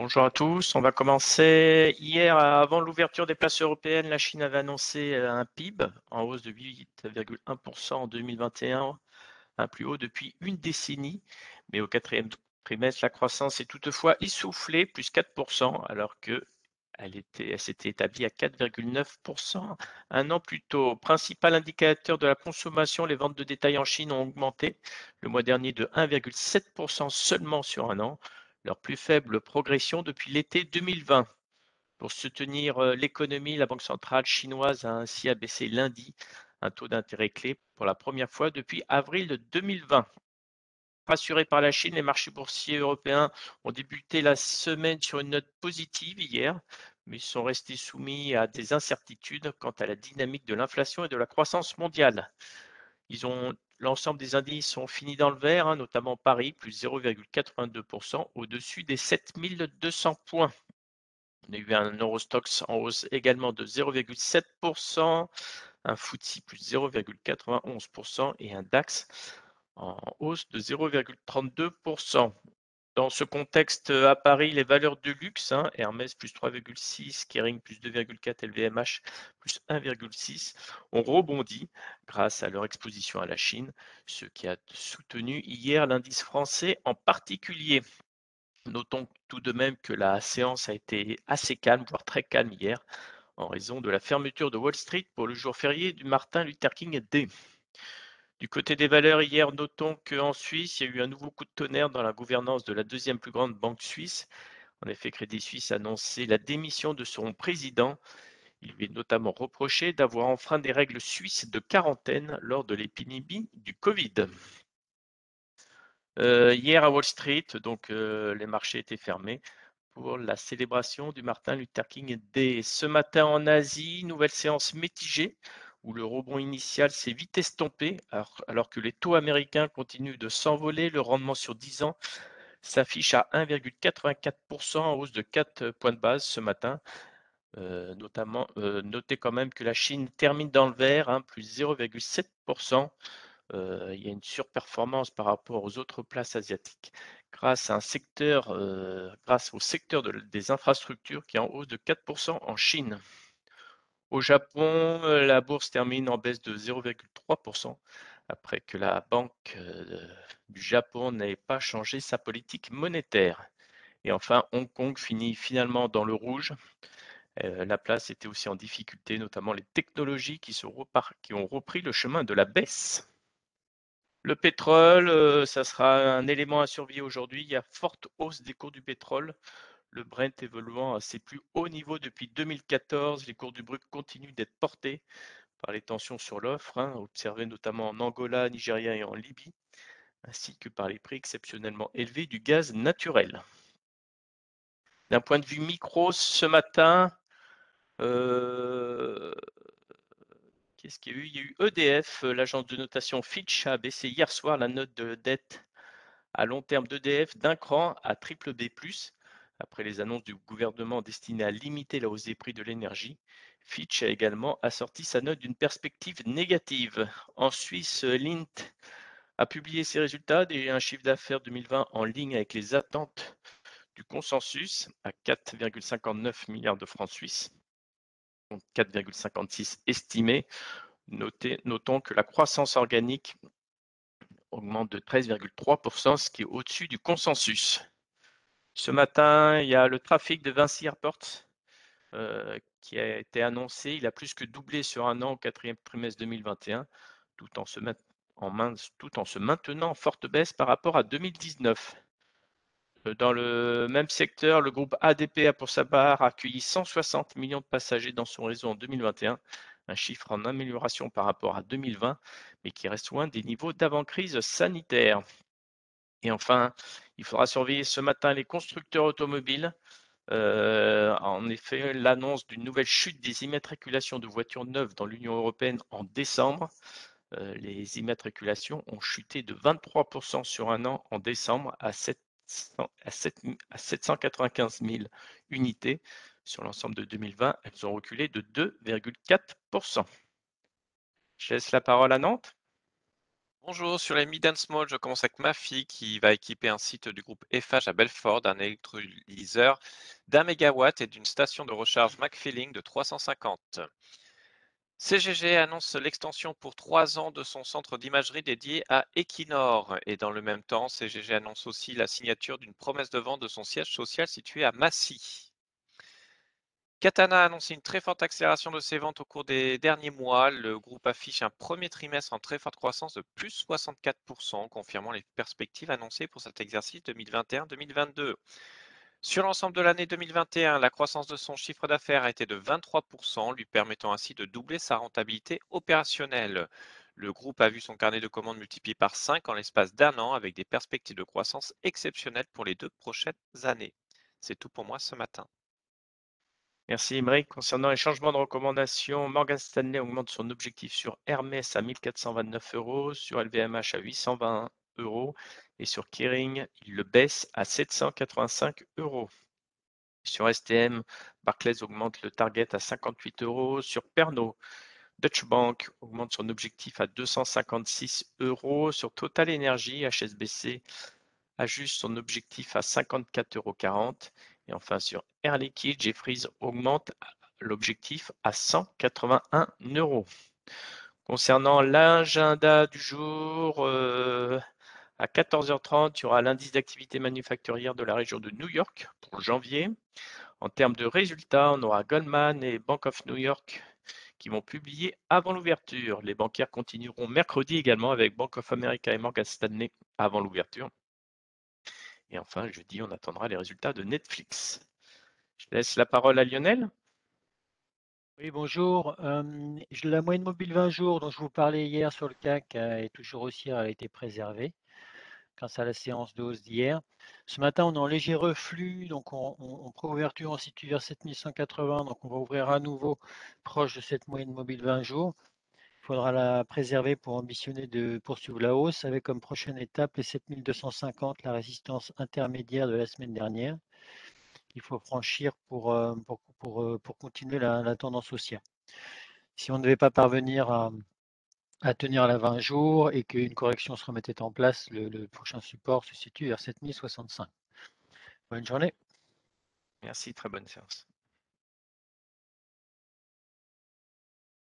Bonjour à tous. On va commencer. Hier, avant l'ouverture des places européennes, la Chine avait annoncé euh, un PIB en hausse de 8,1% en 2021, un plus haut depuis une décennie. Mais au quatrième trimestre, la croissance est toutefois essoufflée, plus 4%, alors que elle, s'était établie à 4,9% un an plus tôt. Principal indicateur de la consommation, les ventes de détail en Chine ont augmenté le mois dernier de 1,7% seulement sur un an leur plus faible progression depuis l'été 2020. Pour soutenir euh, l'économie, la Banque centrale chinoise a ainsi abaissé lundi un taux d'intérêt clé pour la première fois depuis avril 2020. Rassurés par la Chine, les marchés boursiers européens ont débuté la semaine sur une note positive hier, mais sont restés soumis à des incertitudes quant à la dynamique de l'inflation et de la croissance mondiale. Ils ont L'ensemble des indices sont finis dans le vert, hein, notamment Paris, plus 0,82%, au-dessus des 7200 points. On a eu un Eurostox en hausse également de 0,7%, un FTSE plus 0,91% et un DAX en hausse de 0,32%. Dans ce contexte, à Paris, les valeurs de luxe, hein, Hermès plus 3,6, Kering plus 2,4, LVMH plus 1,6, ont rebondi grâce à leur exposition à la Chine, ce qui a soutenu hier l'indice français en particulier. Notons tout de même que la séance a été assez calme, voire très calme hier, en raison de la fermeture de Wall Street pour le jour férié du Martin Luther King Day. Du côté des valeurs, hier, notons qu'en Suisse, il y a eu un nouveau coup de tonnerre dans la gouvernance de la deuxième plus grande banque suisse. En effet, Crédit Suisse a annoncé la démission de son président. Il lui est notamment reproché d'avoir enfreint des règles suisses de quarantaine lors de l'épidémie du Covid. Euh, hier à Wall Street, donc euh, les marchés étaient fermés pour la célébration du Martin Luther King Day. Ce matin en Asie, nouvelle séance mitigée où le rebond initial s'est vite estompé, alors, que les taux américains continuent de s'envoler. Le rendement sur 10 ans s'affiche à 1,84% en hausse de 4 points de base ce matin. Euh, euh, notez quand même que la Chine termine dans le vert, hein, plus 0,7%. Euh, il y a une surperformance par rapport aux autres places asiatiques grâce au secteur des infrastructures qui est en hausse de 4% en Chine. Au Japon, euh, la bourse termine en baisse de 0,3% après que la Banque euh, du Japon n'ait pas changé sa politique monétaire. Et enfin, Hong Kong finit finalement dans le rouge. Euh, la place était aussi en difficulté, notamment les technologies qui, qui ont repris le chemin de la baisse. Le pétrole, ça sera un élément à surveiller aujourd'hui. Il y a forte hausse des cours du pétrole le Brent évoluant à ses plus hauts niveaux depuis 2014, les cours du brut continuent d'être portés par les tensions sur l'offre, hein, observées notamment en Angola, Nigeria et en Libye, ainsi que par les prix exceptionnellement élevés du gaz naturel. D'un point de vue micro, ce matin, euh, qu'est-ce qu'il y a eu? Il y a eu EDF, l'agence de notation Fitch a baissé hier soir la note de dette à long terme d'EDF d'un cran à triple B+, après les annonces du gouvernement destinées à limiter la hausse des prix de l'énergie, Fitch a également assorti sa note d'une perspective négative. En Suisse, Lint a publié ses résultats et un chiffre d'affaires 2020 en ligne avec les attentes du consensus à 4,59 milliards de francs suisses, 4,56 estimés. notons que la croissance organique augmente de 13,3%, ce qui est au-dessus du consensus. Ce matin, il y a le trafic de Vinci Airport euh, qui a été annoncé. Il a plus que doublé sur un an au quatrième trimestre 2021, tout en, se tout en se maintenant en forte baisse par rapport à 2019. Euh, dans le même secteur, le groupe ADP a pour sa part accueilli 160 millions de passagers dans son réseau en 2021, un chiffre en amélioration par rapport à 2020, mais qui reste loin des niveaux d'avant-crise sanitaire. Et enfin, il faudra surveiller ce matin les constructeurs automobiles. Euh, en effet, l'annonce d'une nouvelle chute des immatriculations de voitures neuves dans l'Union européenne en décembre. Euh, les immatriculations ont chuté de 23% sur un an en décembre à, 795 000 unités. Sur l'ensemble de 2020, elles ont reculé de 2,4%. Je laisse la parole à Nantes. Bonjour, sur les mid and small, je commence avec ma qui va équiper un site du groupe FH à Belfort d'un électrolyseur d'un mégawatt et d'une station de recharge McFilling de 350. CGG annonce l'extension pour trois ans de son centre d'imagerie dédié à Equinor. Et dans le même temps, CGG annonce aussi la signature d'une promesse de vente de son siège social situé à Massy. Katana a annoncé une très forte accélération de ses ventes au cours des derniers mois. Le groupe affiche un premier trimestre en très forte croissance de plus 64%, confirmant les perspectives annoncées pour cet exercice 2021-2022. Sur l'ensemble de l'année 2021, la croissance de son chiffre d'affaires a été de 23%, lui permettant ainsi de doubler sa rentabilité opérationnelle. Le groupe a vu son carnet de commandes multiplié par 5 en l'espace d'un an avec des perspectives de croissance exceptionnelles pour les deux prochaines années. C'est tout pour moi ce matin. Merci Imric. Concernant les changements de recommandation, Morgan Stanley augmente son objectif sur Hermès à 1429 euros, sur LVMH à 820 euros et sur Kering, il le baisse à 785 euros. Sur STM, Barclays augmente le target à 58 euros. Sur Pernod, Deutsche Bank augmente son objectif à 256 euros. Sur Total Energy, HSBC ajuste son objectif à 54,40 euros. Et enfin, sur Air Liquide, Jeffries augmente l'objectif à 181 euros. Concernant l'agenda du jour, euh, à 14h30, il y aura l'indice d'activité manufacturière de la région de New York pour janvier. En termes de résultats, on aura Goldman et Bank of New York qui vont publier avant l'ouverture. Les bancaires continueront mercredi également avec Bank of America et Morgan Stanley avant l'ouverture. Et enfin, jeudi, on attendra les résultats de Netflix. Je laisse la parole à Lionel. Oui, bonjour. la moyenne mobile 20 jours dont je vous parlais hier sur le CAC est toujours aussi a été préservée grâce à la séance de hausse d'hier. Ce matin, on est en léger reflux, donc on, on, on situe vers 7180, donc on va ouvrir à nouveau proche de cette moyenne mobile 20 jours. Il faudra la préserver pour ambitionner de poursuivre la hausse avec comme prochaine étape les 7250, la résistance intermédiaire de la semaine dernière. Il faut franchir pour, euh, pour, pour, euh, continuer la, tendance haussière. Si on ne devait pas parvenir à, à tenir la 20 jours et qu'une correction se remettait en place, le, le prochain support se situe vers 7065. Bonne journée. Merci, très bonne séance.